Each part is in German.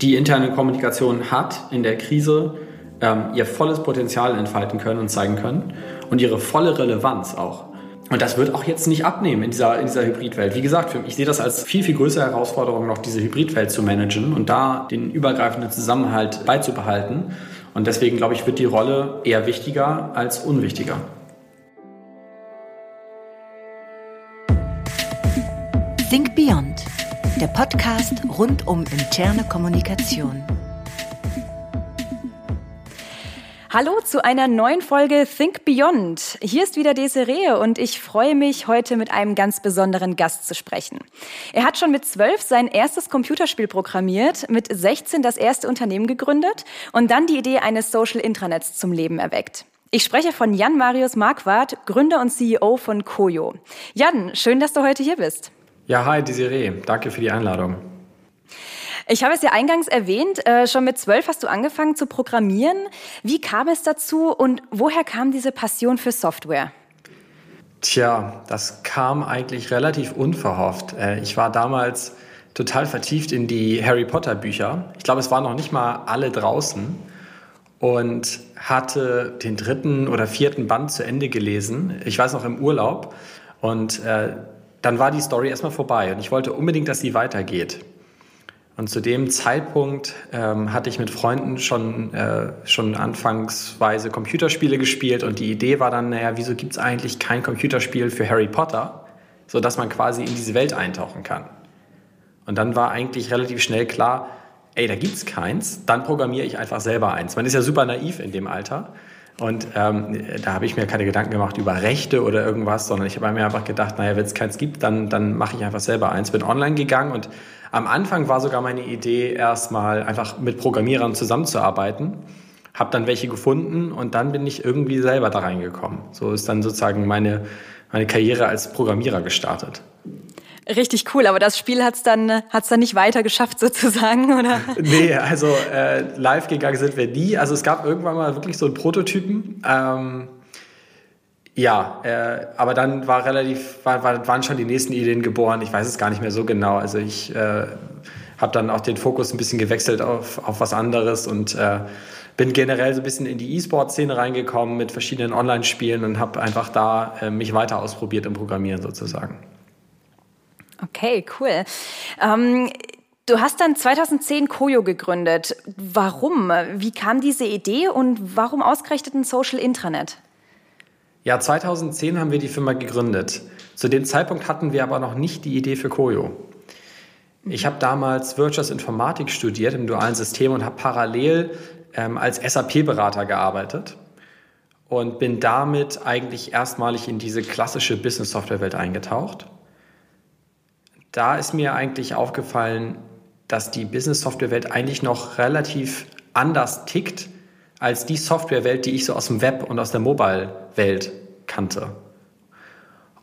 Die interne Kommunikation hat in der Krise ähm, ihr volles Potenzial entfalten können und zeigen können und ihre volle Relevanz auch. Und das wird auch jetzt nicht abnehmen in dieser, in dieser Hybridwelt. Wie gesagt, ich sehe das als viel, viel größere Herausforderung, noch diese Hybridwelt zu managen und da den übergreifenden Zusammenhalt beizubehalten. Und deswegen, glaube ich, wird die Rolle eher wichtiger als unwichtiger. Think Beyond, der Podcast rund um interne Kommunikation. Hallo zu einer neuen Folge Think Beyond. Hier ist wieder Desiree und ich freue mich, heute mit einem ganz besonderen Gast zu sprechen. Er hat schon mit zwölf sein erstes Computerspiel programmiert, mit 16 das erste Unternehmen gegründet und dann die Idee eines Social Intranets zum Leben erweckt. Ich spreche von Jan Marius Marquardt, Gründer und CEO von Koyo. Jan, schön, dass du heute hier bist. Ja, hi Desiree, danke für die Einladung. Ich habe es ja eingangs erwähnt, äh, schon mit zwölf hast du angefangen zu programmieren. Wie kam es dazu und woher kam diese Passion für Software? Tja, das kam eigentlich relativ unverhofft. Äh, ich war damals total vertieft in die Harry Potter Bücher. Ich glaube, es waren noch nicht mal alle draußen und hatte den dritten oder vierten Band zu Ende gelesen. Ich weiß noch im Urlaub und äh, dann war die Story erstmal vorbei und ich wollte unbedingt, dass sie weitergeht. Und zu dem Zeitpunkt ähm, hatte ich mit Freunden schon, äh, schon anfangsweise Computerspiele gespielt und die Idee war dann, naja, wieso gibt es eigentlich kein Computerspiel für Harry Potter, sodass man quasi in diese Welt eintauchen kann. Und dann war eigentlich relativ schnell klar, ey, da gibt es keins, dann programmiere ich einfach selber eins. Man ist ja super naiv in dem Alter. Und ähm, da habe ich mir keine Gedanken gemacht über Rechte oder irgendwas, sondern ich habe mir einfach gedacht, naja, wenn es keins gibt, dann, dann mache ich einfach selber eins. Bin online gegangen und am Anfang war sogar meine Idee, erstmal einfach mit Programmierern zusammenzuarbeiten. Habe dann welche gefunden und dann bin ich irgendwie selber da reingekommen. So ist dann sozusagen meine, meine Karriere als Programmierer gestartet. Richtig cool, aber das Spiel hat's dann, hat's dann nicht weiter geschafft sozusagen, oder? Nee, also äh, live gegangen sind wir nie. Also es gab irgendwann mal wirklich so einen Prototypen. Ähm, ja, äh, aber dann war relativ, war, war, waren schon die nächsten Ideen geboren. Ich weiß es gar nicht mehr so genau. Also ich äh, habe dann auch den Fokus ein bisschen gewechselt auf, auf was anderes und äh, bin generell so ein bisschen in die E-Sport-Szene reingekommen mit verschiedenen Online-Spielen und habe einfach da äh, mich weiter ausprobiert im Programmieren sozusagen. Okay, cool. Ähm Du hast dann 2010 Koyo gegründet. Warum? Wie kam diese Idee und warum ausgerechnet ein Social Intranet? Ja, 2010 haben wir die Firma gegründet. Zu dem Zeitpunkt hatten wir aber noch nicht die Idee für Koyo. Ich habe damals Wirtschaftsinformatik studiert im dualen System und habe parallel ähm, als SAP-Berater gearbeitet und bin damit eigentlich erstmalig in diese klassische Business-Software-Welt eingetaucht. Da ist mir eigentlich aufgefallen, dass die Business-Software-Welt eigentlich noch relativ anders tickt als die Softwarewelt, die ich so aus dem Web und aus der Mobile-Welt kannte.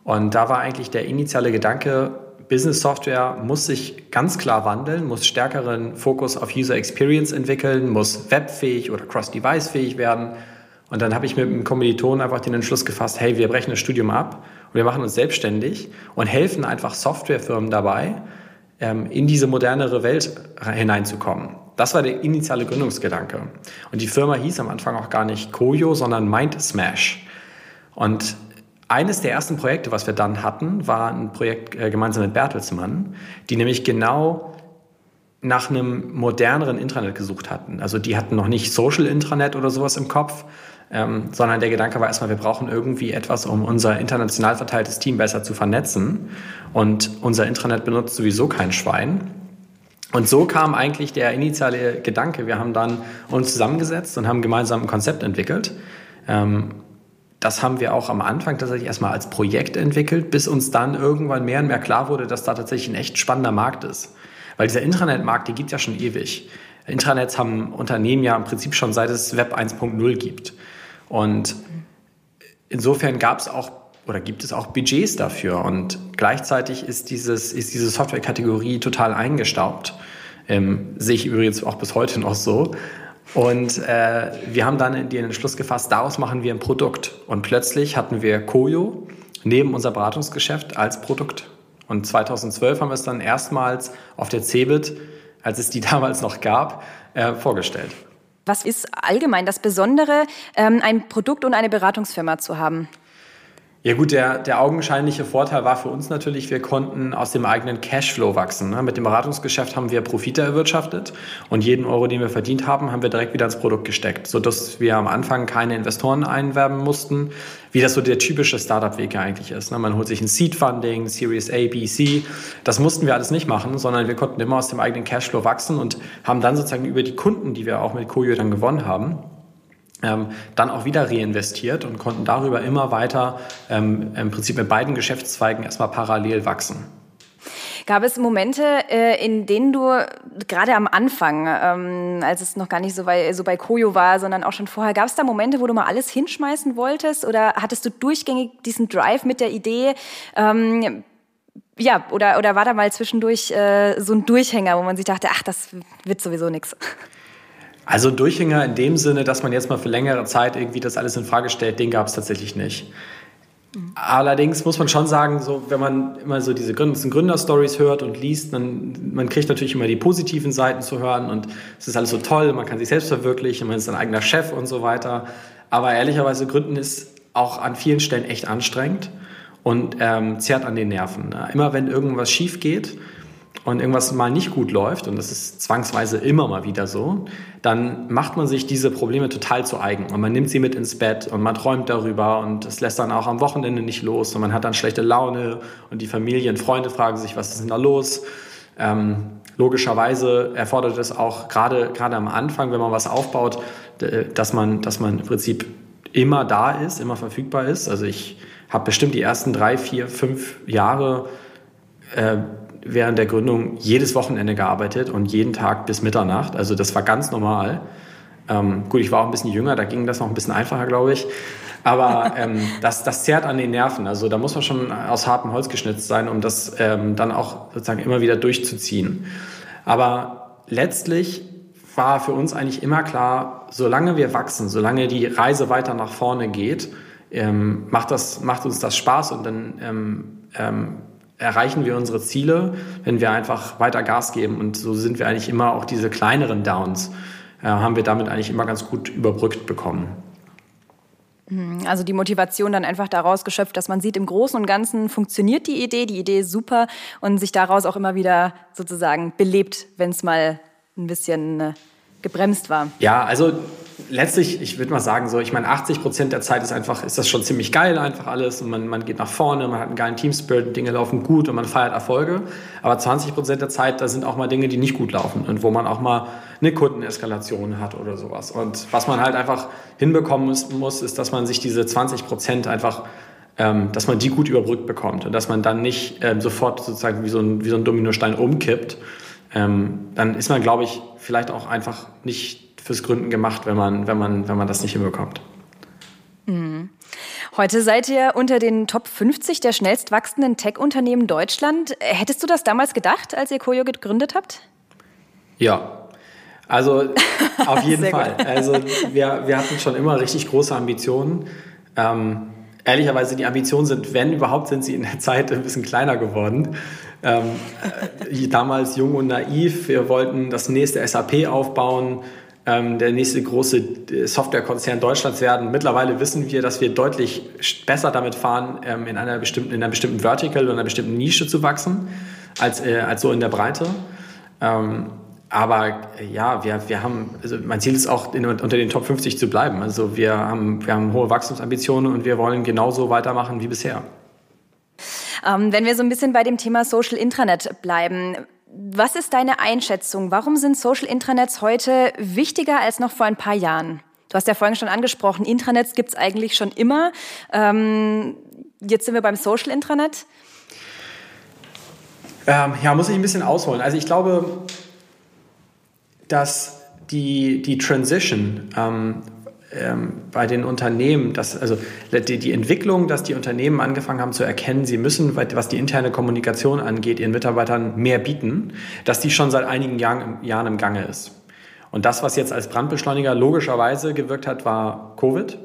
Und da war eigentlich der initiale Gedanke, Business Software muss sich ganz klar wandeln, muss stärkeren Fokus auf User Experience entwickeln, muss webfähig oder cross-device-fähig werden. Und dann habe ich mit einem Kommiliton einfach den Entschluss gefasst, hey, wir brechen das Studium ab und wir machen uns selbstständig und helfen einfach Softwarefirmen dabei, ähm, in diese modernere Welt hineinzukommen. Das war der initiale Gründungsgedanke. Und die Firma hieß am Anfang auch gar nicht Koyo, sondern Mind Smash. Und eines der ersten Projekte, was wir dann hatten, war ein Projekt äh, gemeinsam mit Bertelsmann, die nämlich genau nach einem moderneren Intranet gesucht hatten. Also die hatten noch nicht Social Intranet oder sowas im Kopf, ähm, sondern der Gedanke war erstmal, wir brauchen irgendwie etwas, um unser international verteiltes Team besser zu vernetzen. Und unser Intranet benutzt sowieso kein Schwein. Und so kam eigentlich der initiale Gedanke. Wir haben dann uns zusammengesetzt und haben gemeinsam ein Konzept entwickelt. Ähm, das haben wir auch am Anfang tatsächlich erstmal als Projekt entwickelt, bis uns dann irgendwann mehr und mehr klar wurde, dass da tatsächlich ein echt spannender Markt ist. Weil dieser Intranet-Markt, die gibt ja schon ewig. Intranets haben Unternehmen ja im Prinzip schon seit es Web 1.0 gibt. Und insofern gab es auch oder gibt es auch Budgets dafür. Und gleichzeitig ist, dieses, ist diese Softwarekategorie total eingestaubt. Ähm, sehe ich übrigens auch bis heute noch so. Und äh, wir haben dann den Entschluss gefasst, daraus machen wir ein Produkt. Und plötzlich hatten wir Koyo neben unser Beratungsgeschäft als Produkt. Und 2012 haben wir es dann erstmals auf der CeBIT, als es die damals noch gab, äh, vorgestellt. Was ist allgemein das Besondere, ähm, ein Produkt und eine Beratungsfirma zu haben? Ja gut, der, der augenscheinliche Vorteil war für uns natürlich, wir konnten aus dem eigenen Cashflow wachsen. Ne? Mit dem Beratungsgeschäft haben wir Profite erwirtschaftet und jeden Euro, den wir verdient haben, haben wir direkt wieder ins Produkt gesteckt, sodass wir am Anfang keine Investoren einwerben mussten, wie das so der typische Startup-Weg eigentlich ist. Ne? Man holt sich ein Seed-Funding, Series A, B, C. Das mussten wir alles nicht machen, sondern wir konnten immer aus dem eigenen Cashflow wachsen und haben dann sozusagen über die Kunden, die wir auch mit Koyo dann gewonnen haben, ähm, dann auch wieder reinvestiert und konnten darüber immer weiter ähm, im Prinzip mit beiden Geschäftszweigen erstmal parallel wachsen. Gab es Momente, äh, in denen du gerade am Anfang, ähm, als es noch gar nicht so bei, so bei Koyo war, sondern auch schon vorher, gab es da Momente, wo du mal alles hinschmeißen wolltest oder hattest du durchgängig diesen Drive mit der Idee, ähm, ja, oder, oder war da mal zwischendurch äh, so ein Durchhänger, wo man sich dachte, ach, das wird sowieso nichts? Also ein Durchhänger in dem Sinne, dass man jetzt mal für längere Zeit irgendwie das alles in Frage stellt, den gab es tatsächlich nicht. Allerdings muss man schon sagen, so, wenn man immer so diese Gründerstories hört und liest, dann man kriegt natürlich immer die positiven Seiten zu hören und es ist alles so toll, man kann sich selbst verwirklichen, man ist ein eigener Chef und so weiter. Aber ehrlicherweise Gründen ist auch an vielen Stellen echt anstrengend und ähm, zerrt an den Nerven. Immer wenn irgendwas schief geht, und irgendwas mal nicht gut läuft, und das ist zwangsweise immer mal wieder so, dann macht man sich diese Probleme total zu eigen. Und man nimmt sie mit ins Bett und man träumt darüber und es lässt dann auch am Wochenende nicht los und man hat dann schlechte Laune und die Familie und Freunde fragen sich, was ist denn da los? Ähm, logischerweise erfordert es auch gerade, gerade am Anfang, wenn man was aufbaut, dass man, dass man im Prinzip immer da ist, immer verfügbar ist. Also ich habe bestimmt die ersten drei, vier, fünf Jahre äh, während der Gründung jedes Wochenende gearbeitet und jeden Tag bis Mitternacht. Also das war ganz normal. Ähm, gut, ich war auch ein bisschen jünger, da ging das noch ein bisschen einfacher, glaube ich. Aber ähm, das, das zerrt an den Nerven. Also da muss man schon aus hartem Holz geschnitzt sein, um das ähm, dann auch sozusagen immer wieder durchzuziehen. Aber letztlich war für uns eigentlich immer klar, solange wir wachsen, solange die Reise weiter nach vorne geht, ähm, macht, das, macht uns das Spaß und dann ähm, ähm, erreichen wir unsere Ziele, wenn wir einfach weiter Gas geben. Und so sind wir eigentlich immer auch diese kleineren Downs, äh, haben wir damit eigentlich immer ganz gut überbrückt bekommen. Hm, also die Motivation dann einfach daraus geschöpft, dass man sieht, im Großen und Ganzen funktioniert die Idee, die Idee ist super und sich daraus auch immer wieder sozusagen belebt, wenn es mal ein bisschen äh, gebremst war. Ja, also letztlich, ich würde mal sagen, so, ich meine, 80 Prozent der Zeit ist einfach, ist das schon ziemlich geil, einfach alles. Und man, man geht nach vorne, man hat einen geilen Teamspirit, Dinge laufen gut und man feiert Erfolge. Aber 20 Prozent der Zeit, da sind auch mal Dinge, die nicht gut laufen und wo man auch mal eine Kundeneskalation hat oder sowas. Und was man halt einfach hinbekommen muss, ist, dass man sich diese 20 Prozent einfach ähm, dass man die gut überbrückt bekommt und dass man dann nicht ähm, sofort sozusagen wie so ein, wie so ein Dominostein umkippt. Ähm, dann ist man, glaube ich, vielleicht auch einfach nicht fürs Gründen gemacht, wenn man, wenn man, wenn man das nicht hinbekommt. Mhm. Heute seid ihr unter den Top 50 der schnellst wachsenden Tech-Unternehmen Deutschland. Hättest du das damals gedacht, als ihr Koyo gegründet habt? Ja, also auf jeden Fall. Also wir, wir hatten schon immer richtig große Ambitionen. Ähm, ehrlicherweise, die Ambitionen sind, wenn überhaupt, sind sie in der Zeit ein bisschen kleiner geworden. Ähm, äh, damals jung und naiv, wir wollten das nächste SAP aufbauen ähm, der nächste große äh, Softwarekonzern Deutschlands werden. Mittlerweile wissen wir, dass wir deutlich besser damit fahren, ähm, in, einer bestimmten, in einer bestimmten Vertical oder einer bestimmten Nische zu wachsen, als, äh, als so in der Breite. Ähm, aber äh, ja, wir, wir haben, also mein Ziel ist auch, in, unter den Top 50 zu bleiben. Also wir haben, wir haben hohe Wachstumsambitionen und wir wollen genauso weitermachen wie bisher. Ähm, wenn wir so ein bisschen bei dem Thema Social Intranet bleiben, was ist deine Einschätzung? Warum sind Social Intranets heute wichtiger als noch vor ein paar Jahren? Du hast ja vorhin schon angesprochen, Intranets gibt es eigentlich schon immer. Ähm, jetzt sind wir beim Social Intranet. Ähm, ja, muss ich ein bisschen ausholen. Also ich glaube, dass die, die Transition ähm, ähm, bei den Unternehmen, dass, also die, die Entwicklung, dass die Unternehmen angefangen haben zu erkennen, sie müssen, was die interne Kommunikation angeht, ihren Mitarbeitern mehr bieten, dass die schon seit einigen Jahren, Jahren im Gange ist. Und das, was jetzt als Brandbeschleuniger logischerweise gewirkt hat, war Covid.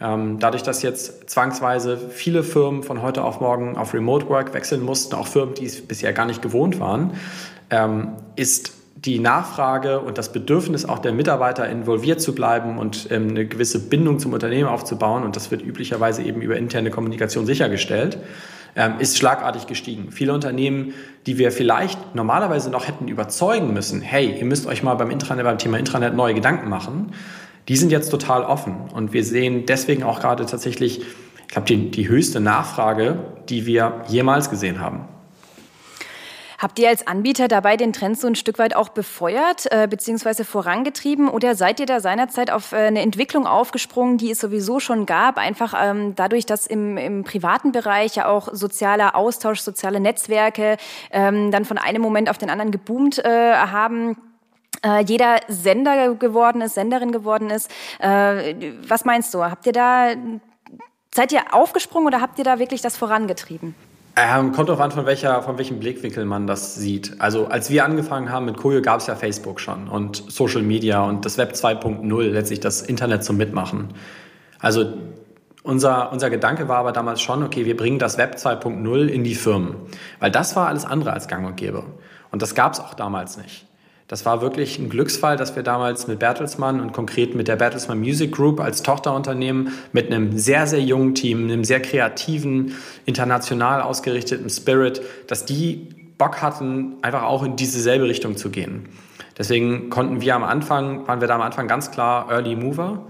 Ähm, dadurch, dass jetzt zwangsweise viele Firmen von heute auf morgen auf Remote Work wechseln mussten, auch Firmen, die es bisher gar nicht gewohnt waren, ähm, ist die Nachfrage und das Bedürfnis auch der Mitarbeiter involviert zu bleiben und ähm, eine gewisse Bindung zum Unternehmen aufzubauen, und das wird üblicherweise eben über interne Kommunikation sichergestellt, ist schlagartig gestiegen. Viele Unternehmen, die wir vielleicht normalerweise noch hätten überzeugen müssen, hey, ihr müsst euch mal beim, Intranet, beim Thema Intranet neue Gedanken machen, die sind jetzt total offen. Und wir sehen deswegen auch gerade tatsächlich, ich glaube, die, die höchste Nachfrage, die wir jemals gesehen haben. Habt ihr als Anbieter dabei den Trend so ein Stück weit auch befeuert äh, bzw. vorangetrieben oder seid ihr da seinerzeit auf äh, eine Entwicklung aufgesprungen, die es sowieso schon gab, einfach ähm, dadurch, dass im, im privaten Bereich ja auch sozialer Austausch, soziale Netzwerke ähm, dann von einem Moment auf den anderen geboomt äh, haben? äh, jeder Sender geworden ist, Senderin geworden ist. Äh, was meinst du? Habt ihr da, seid ihr aufgesprungen oder habt ihr da wirklich das vorangetrieben? Ähm, kommt darauf an, von, welcher, von welchem Blickwinkel man das sieht. Also als wir angefangen haben mit Koyo, gab es ja Facebook schon und Social Media und das Web 2.0, letztlich das Internet zum Mitmachen. Also unser, unser Gedanke war aber damals schon, okay, wir bringen das Web 2.0 in die Firmen. Weil das war alles andere als gang und gäbe. Und das gab es auch damals nicht. Das war wirklich ein Glücksfall, dass wir damals mit Bertelsmann und konkret mit der Bertelsmann Music Group als Tochterunternehmen mit einem sehr, sehr jungen Team, einem sehr kreativen, international ausgerichteten Spirit, dass die Bock hatten, einfach auch in diese selbe Richtung zu gehen. Deswegen konnten wir am Anfang, waren wir da am Anfang ganz klar Early Mover.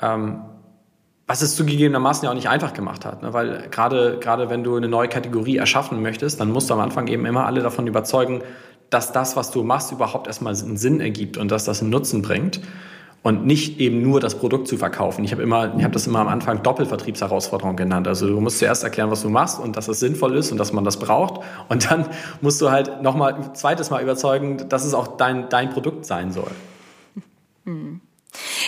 Ähm, was es zugegebenermaßen ja auch nicht einfach gemacht hat, ne? weil gerade, gerade wenn du eine neue Kategorie erschaffen möchtest, dann musst du am Anfang eben immer alle davon überzeugen, dass das, was du machst, überhaupt erstmal einen Sinn ergibt und dass das einen Nutzen bringt und nicht eben nur das Produkt zu verkaufen. Ich habe immer, ich habe das immer am Anfang Doppelvertriebsherausforderung genannt. Also du musst zuerst erklären, was du machst und dass es sinnvoll ist und dass man das braucht. Und dann musst du halt nochmal zweites Mal überzeugen, dass es auch dein, dein Produkt sein soll. Hm.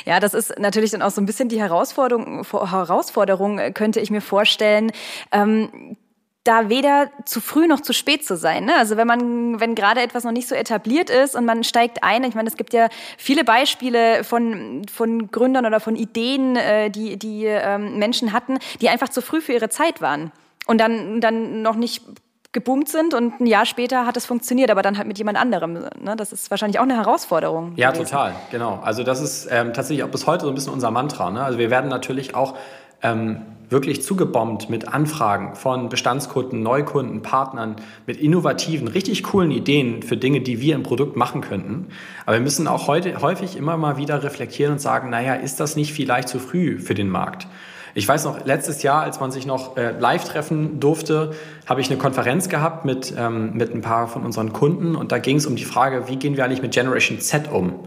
Ja, das ist natürlich dann auch so ein bisschen die Herausforderung, Herausforderung könnte ich mir vorstellen. Ähm, da weder zu früh noch zu spät zu sein. Ne? Also wenn man, wenn gerade etwas noch nicht so etabliert ist und man steigt ein, ich meine, es gibt ja viele Beispiele von, von Gründern oder von Ideen, äh, die, die ähm, Menschen hatten, die einfach zu früh für ihre Zeit waren und dann, dann noch nicht geboomt sind und ein Jahr später hat es funktioniert, aber dann halt mit jemand anderem. Ne? Das ist wahrscheinlich auch eine Herausforderung. Ja, gewesen. total, genau. Also das ist ähm, tatsächlich auch bis heute so ein bisschen unser Mantra. Ne? Also wir werden natürlich auch ähm, wirklich zugebombt mit Anfragen von Bestandskunden, Neukunden, Partnern, mit innovativen, richtig coolen Ideen für Dinge, die wir im Produkt machen könnten. Aber wir müssen auch heute, häufig immer mal wieder reflektieren und sagen, naja, ist das nicht vielleicht zu früh für den Markt? Ich weiß noch, letztes Jahr, als man sich noch äh, live treffen durfte, habe ich eine Konferenz gehabt mit, ähm, mit ein paar von unseren Kunden und da ging es um die Frage, wie gehen wir eigentlich mit Generation Z um?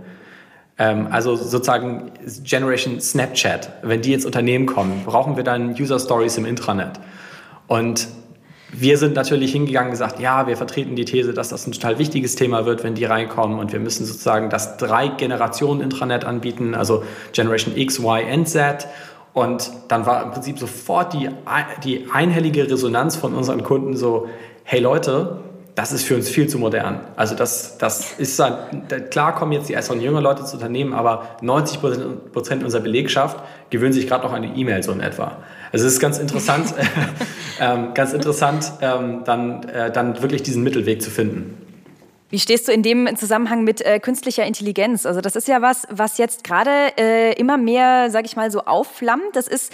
Ähm, also sozusagen Generation Snapchat, wenn die ins Unternehmen kommen, brauchen wir dann User Stories im Intranet. Und wir sind natürlich hingegangen und gesagt, ja, wir vertreten die These, dass das ein total wichtiges Thema wird, wenn die reinkommen und wir müssen sozusagen das drei Generationen Intranet anbieten, also Generation X, Y und Z. Und dann war im Prinzip sofort die, die einhellige Resonanz von unseren Kunden so, hey Leute, das ist für uns viel zu modern. Also das, das ist klar kommen jetzt die ersten jüngeren Leute zu Unternehmen, aber 90 Prozent unserer Belegschaft gewöhnen sich gerade noch an die E-Mail so in etwa. Also es ist ganz interessant, ähm, ganz interessant, ähm, dann, äh, dann wirklich diesen Mittelweg zu finden. Wie stehst du in dem Zusammenhang mit äh, künstlicher Intelligenz? Also das ist ja was, was jetzt gerade äh, immer mehr, sage ich mal, so aufflammt. Das ist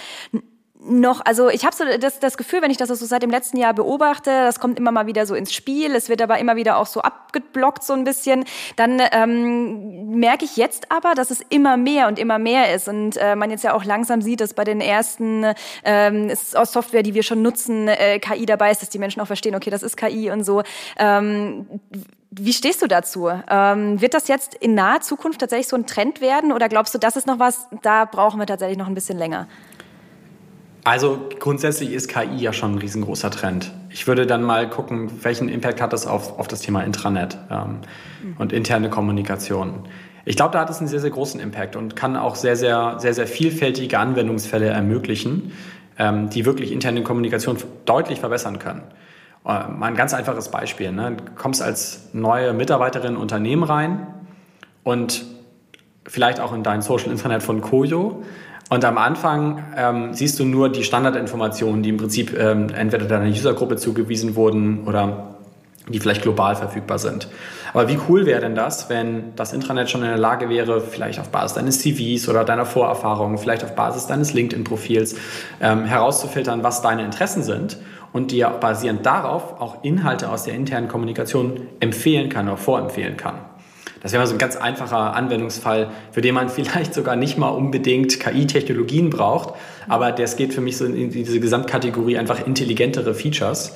noch, also ich habe so das, das Gefühl, wenn ich das so seit dem letzten Jahr beobachte, das kommt immer mal wieder so ins Spiel, es wird aber immer wieder auch so abgeblockt so ein bisschen, dann ähm, merke ich jetzt aber, dass es immer mehr und immer mehr ist und äh, man jetzt ja auch langsam sieht, dass bei den ersten ähm, Software, die wir schon nutzen, äh, KI dabei ist, dass die Menschen auch verstehen, okay, das ist KI und so. Ähm, wie stehst du dazu? Ähm, wird das jetzt in naher Zukunft tatsächlich so ein Trend werden oder glaubst du, das ist noch was, da brauchen wir tatsächlich noch ein bisschen länger? Also grundsätzlich ist KI ja schon ein riesengroßer Trend. Ich würde dann mal gucken, welchen Impact hat das auf, auf das Thema Intranet ähm, und interne Kommunikation. Ich glaube, da hat es einen sehr, sehr großen Impact und kann auch sehr, sehr, sehr, sehr vielfältige Anwendungsfälle ermöglichen, ähm, die wirklich interne Kommunikation deutlich verbessern können. Äh, mal ein ganz einfaches Beispiel. Ne? Du kommst als neue Mitarbeiterin in ein Unternehmen rein und vielleicht auch in dein Social Internet von Koyo und am Anfang ähm, siehst du nur die Standardinformationen, die im Prinzip ähm, entweder deiner Usergruppe zugewiesen wurden oder die vielleicht global verfügbar sind. Aber wie cool wäre denn das, wenn das Intranet schon in der Lage wäre, vielleicht auf Basis deines CVs oder deiner Vorerfahrungen, vielleicht auf Basis deines LinkedIn-Profils ähm, herauszufiltern, was deine Interessen sind und dir basierend darauf auch Inhalte aus der internen Kommunikation empfehlen kann oder vorempfehlen kann. Das wäre mal so ein ganz einfacher Anwendungsfall, für den man vielleicht sogar nicht mal unbedingt KI-Technologien braucht, aber das geht für mich so in diese Gesamtkategorie einfach intelligentere Features.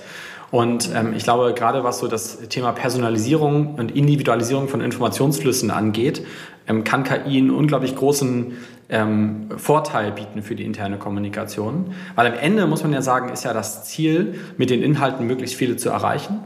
Und ähm, ich glaube, gerade was so das Thema Personalisierung und Individualisierung von Informationsflüssen angeht, ähm, kann KI einen unglaublich großen ähm, Vorteil bieten für die interne Kommunikation. Weil am Ende muss man ja sagen, ist ja das Ziel, mit den Inhalten möglichst viele zu erreichen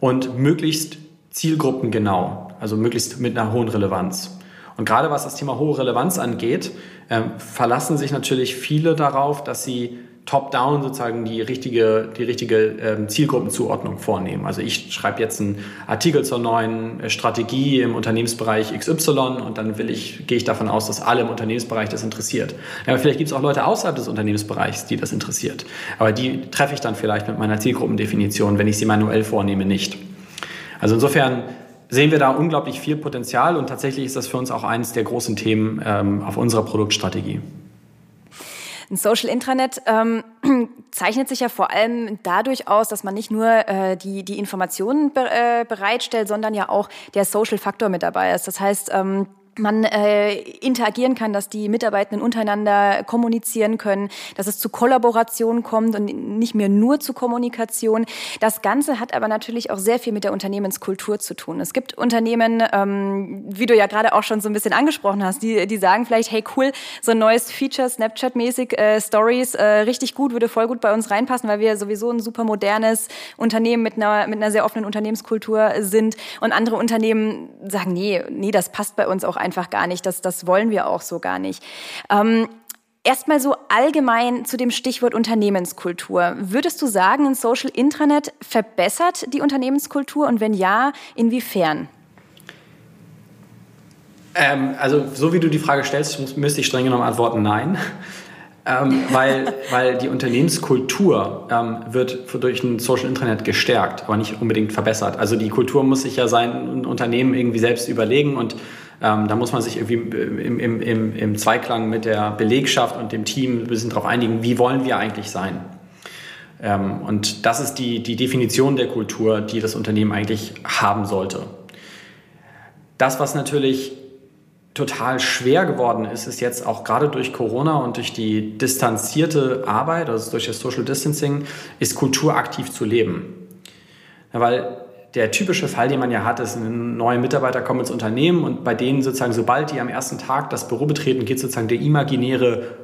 und möglichst zielgruppengenau, also möglichst mit einer hohen Relevanz. Und gerade was das Thema hohe Relevanz angeht, äh, verlassen sich natürlich viele darauf, dass sie top-down sozusagen die richtige, die richtige ähm, Zielgruppenzuordnung vornehmen. Also ich schreibe jetzt einen Artikel zur neuen äh, Strategie im Unternehmensbereich XY und dann will ich, gehe ich davon aus, dass alle im Unternehmensbereich das interessiert. Ja, aber vielleicht gibt es auch Leute außerhalb des Unternehmensbereichs, die das interessiert. Aber die treffe ich dann vielleicht mit meiner Zielgruppendefinition, wenn ich sie manuell vornehme, nicht. Also insofern sehen wir da unglaublich viel Potenzial und tatsächlich ist das für uns auch eines der großen Themen ähm, auf unserer Produktstrategie. Ein Social Intranet ähm, zeichnet sich ja vor allem dadurch aus, dass man nicht nur äh, die, die Informationen be äh, bereitstellt, sondern ja auch der Social Faktor mit dabei ist. Das heißt, ähm, man äh, interagieren kann, dass die Mitarbeitenden untereinander kommunizieren können, dass es zu Kollaboration kommt und nicht mehr nur zu Kommunikation. Das Ganze hat aber natürlich auch sehr viel mit der Unternehmenskultur zu tun. Es gibt Unternehmen, ähm, wie du ja gerade auch schon so ein bisschen angesprochen hast, die, die sagen vielleicht, hey cool, so ein neues Feature, Snapchat-mäßig, äh, Stories, äh, richtig gut, würde voll gut bei uns reinpassen, weil wir sowieso ein super modernes Unternehmen mit einer, mit einer sehr offenen Unternehmenskultur sind. Und andere Unternehmen sagen, nee, nee, das passt bei uns auch einfach gar nicht. Das, das wollen wir auch so gar nicht. Ähm, Erstmal so allgemein zu dem Stichwort Unternehmenskultur. Würdest du sagen, ein Social Intranet verbessert die Unternehmenskultur und wenn ja, inwiefern? Ähm, also so wie du die Frage stellst, müsste ich streng genommen antworten, nein. Ähm, weil, weil die Unternehmenskultur ähm, wird durch ein Social Intranet gestärkt, aber nicht unbedingt verbessert. Also die Kultur muss sich ja sein Unternehmen irgendwie selbst überlegen und ähm, da muss man sich irgendwie im, im, im, im Zweiklang mit der Belegschaft und dem Team ein bisschen darauf einigen, wie wollen wir eigentlich sein. Ähm, und das ist die, die Definition der Kultur, die das Unternehmen eigentlich haben sollte. Das, was natürlich total schwer geworden ist, ist jetzt auch gerade durch Corona und durch die distanzierte Arbeit, also durch das Social Distancing, ist Kultur aktiv zu leben. Weil der typische Fall, den man ja hat, ist, ein neuer Mitarbeiter kommt ins Unternehmen und bei denen sozusagen, sobald die am ersten Tag das Büro betreten, geht sozusagen der imaginäre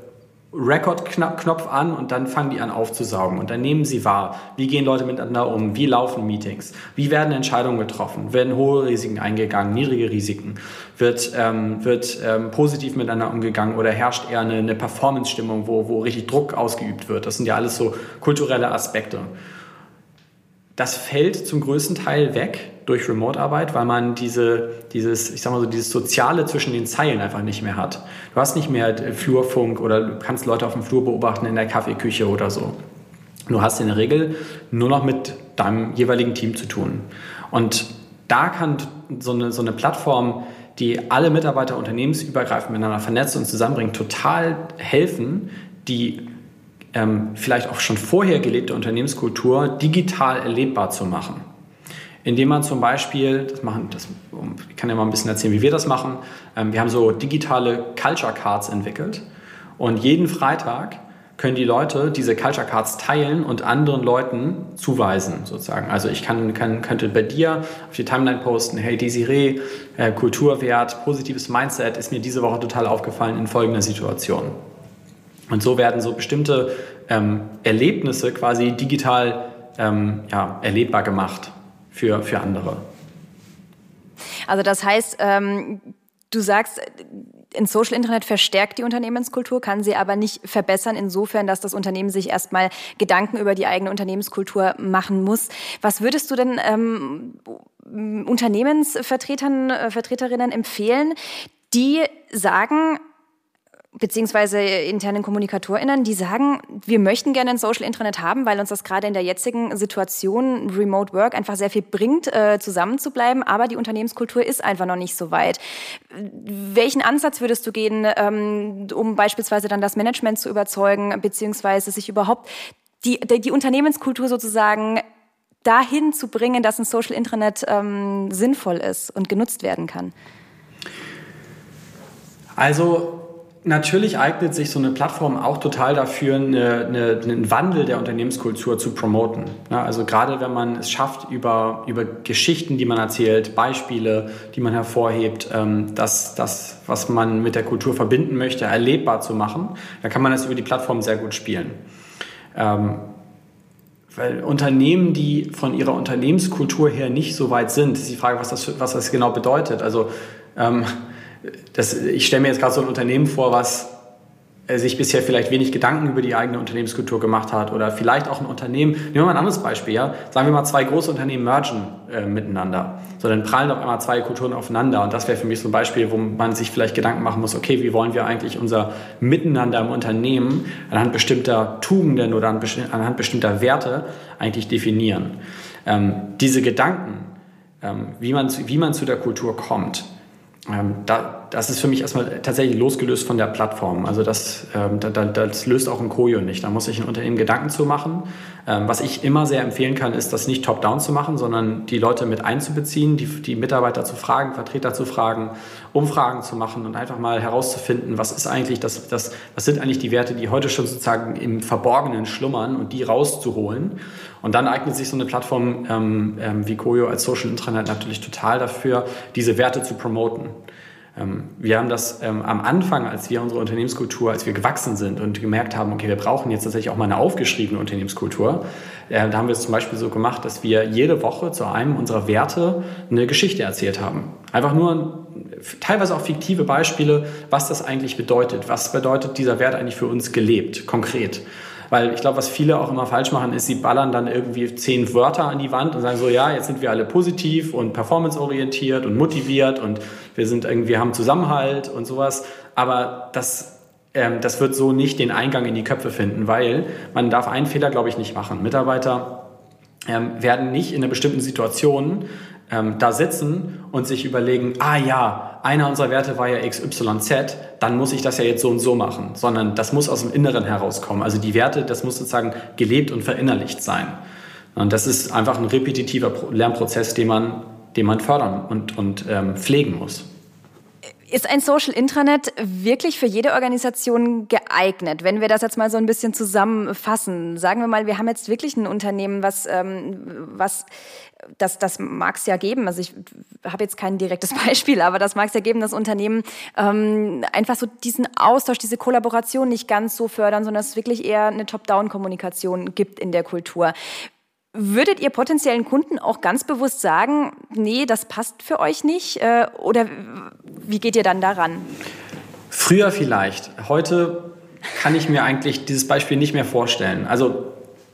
Record-Knopf an und dann fangen die an aufzusaugen und dann nehmen sie wahr, wie gehen Leute miteinander um, wie laufen Meetings, wie werden Entscheidungen getroffen, werden hohe Risiken eingegangen, niedrige Risiken, wird, ähm, wird ähm, positiv miteinander umgegangen oder herrscht eher eine, eine Performance-Stimmung, wo, wo richtig Druck ausgeübt wird. Das sind ja alles so kulturelle Aspekte. Das fällt zum größten Teil weg durch Remote-Arbeit, weil man diese, dieses, ich sag mal so, dieses Soziale zwischen den Zeilen einfach nicht mehr hat. Du hast nicht mehr Flurfunk oder du kannst Leute auf dem Flur beobachten in der Kaffeeküche oder so. Du hast in der Regel nur noch mit deinem jeweiligen Team zu tun. Und da kann so eine, so eine Plattform, die alle Mitarbeiter unternehmensübergreifend miteinander vernetzt und zusammenbringt, total helfen, die ähm, vielleicht auch schon vorher gelebte Unternehmenskultur digital erlebbar zu machen. Indem man zum Beispiel, das machen, das, ich kann ja mal ein bisschen erzählen, wie wir das machen. Ähm, wir haben so digitale Culture Cards entwickelt und jeden Freitag können die Leute diese Culture Cards teilen und anderen Leuten zuweisen, sozusagen. Also ich kann, kann, könnte bei dir auf die Timeline posten, hey Desiree, äh, Kulturwert, positives Mindset ist mir diese Woche total aufgefallen in folgender Situation. Und so werden so bestimmte ähm, Erlebnisse quasi digital ähm, ja, erlebbar gemacht für, für andere. Also das heißt, ähm, du sagst, ein Social Internet verstärkt die Unternehmenskultur, kann sie aber nicht verbessern, insofern, dass das Unternehmen sich erstmal Gedanken über die eigene Unternehmenskultur machen muss. Was würdest du denn ähm, Unternehmensvertretern, äh, Vertreterinnen empfehlen, die sagen, beziehungsweise internen KommunikatorInnen, die sagen, wir möchten gerne ein Social Intranet haben, weil uns das gerade in der jetzigen Situation Remote Work einfach sehr viel bringt, äh, zusammenzubleiben, aber die Unternehmenskultur ist einfach noch nicht so weit. Welchen Ansatz würdest du gehen, ähm, um beispielsweise dann das Management zu überzeugen, beziehungsweise sich überhaupt die, die, die Unternehmenskultur sozusagen dahin zu bringen, dass ein Social Intranet ähm, sinnvoll ist und genutzt werden kann? Also Natürlich eignet sich so eine Plattform auch total dafür, eine, eine, einen Wandel der Unternehmenskultur zu promoten. Ja, also gerade wenn man es schafft, über, über Geschichten, die man erzählt, Beispiele, die man hervorhebt, ähm, das, das, was man mit der Kultur verbinden möchte, erlebbar zu machen, dann kann man das über die Plattform sehr gut spielen. Ähm, weil Unternehmen, die von ihrer Unternehmenskultur her nicht so weit sind, ist die Frage, was das, was das genau bedeutet. Also ähm, das, ich stelle mir jetzt gerade so ein Unternehmen vor, was äh, sich bisher vielleicht wenig Gedanken über die eigene Unternehmenskultur gemacht hat oder vielleicht auch ein Unternehmen, nehmen wir mal ein anderes Beispiel, ja? sagen wir mal zwei große Unternehmen mergen äh, miteinander, so dann prallen auf einmal zwei Kulturen aufeinander und das wäre für mich so ein Beispiel, wo man sich vielleicht Gedanken machen muss, okay, wie wollen wir eigentlich unser Miteinander im Unternehmen anhand bestimmter Tugenden oder anhand bestimmter Werte eigentlich definieren. Ähm, diese Gedanken, ähm, wie, man, wie man zu der Kultur kommt, ähm, da, das ist für mich erstmal tatsächlich losgelöst von der Plattform. Also das, ähm, das, das löst auch ein Koyo nicht. Da muss sich ein Unternehmen Gedanken zu machen. Ähm, was ich immer sehr empfehlen kann, ist, das nicht top-down zu machen, sondern die Leute mit einzubeziehen, die, die Mitarbeiter zu fragen, Vertreter zu fragen, Umfragen zu machen und einfach mal herauszufinden, was ist eigentlich das, das, was sind eigentlich die Werte, die heute schon sozusagen im Verborgenen schlummern und die rauszuholen. Und dann eignet sich so eine Plattform ähm, ähm, wie Koyo als Social Intranet natürlich total dafür, diese Werte zu promoten. Ähm, wir haben das ähm, am Anfang, als wir unsere Unternehmenskultur, als wir gewachsen sind und gemerkt haben, okay, wir brauchen jetzt tatsächlich auch mal eine aufgeschriebene Unternehmenskultur, äh, da haben wir es zum Beispiel so gemacht, dass wir jede Woche zu einem unserer Werte eine Geschichte erzählt haben. Einfach nur teilweise auch fiktive Beispiele, was das eigentlich bedeutet. Was bedeutet dieser Wert eigentlich für uns gelebt, konkret? Weil ich glaube, was viele auch immer falsch machen, ist, sie ballern dann irgendwie zehn Wörter an die Wand und sagen so, ja, jetzt sind wir alle positiv und performanceorientiert und motiviert und wir sind irgendwie, haben Zusammenhalt und sowas. Aber das, ähm, das wird so nicht den Eingang in die Köpfe finden, weil man darf einen Fehler, glaube ich, nicht machen. Mitarbeiter ähm, werden nicht in einer bestimmten Situation ähm, da sitzen und sich überlegen, ah ja, einer unserer Werte war ja XYZ, dann muss ich das ja jetzt so und so machen, sondern das muss aus dem Inneren herauskommen. Also die Werte, das muss sozusagen gelebt und verinnerlicht sein. Und das ist einfach ein repetitiver Lernprozess, den man, den man fördern und, und ähm, pflegen muss. Ist ein Social Intranet wirklich für jede Organisation geeignet? Wenn wir das jetzt mal so ein bisschen zusammenfassen, sagen wir mal, wir haben jetzt wirklich ein Unternehmen, was, ähm, was das, das mag es ja geben. Also ich habe jetzt kein direktes Beispiel, aber das mag es ja geben, dass Unternehmen ähm, einfach so diesen Austausch, diese Kollaboration nicht ganz so fördern, sondern es wirklich eher eine Top-Down-Kommunikation gibt in der Kultur. Würdet ihr potenziellen Kunden auch ganz bewusst sagen, nee, das passt für euch nicht? Äh, oder wie geht ihr dann daran? Früher vielleicht. Heute kann ich mir eigentlich dieses Beispiel nicht mehr vorstellen. Also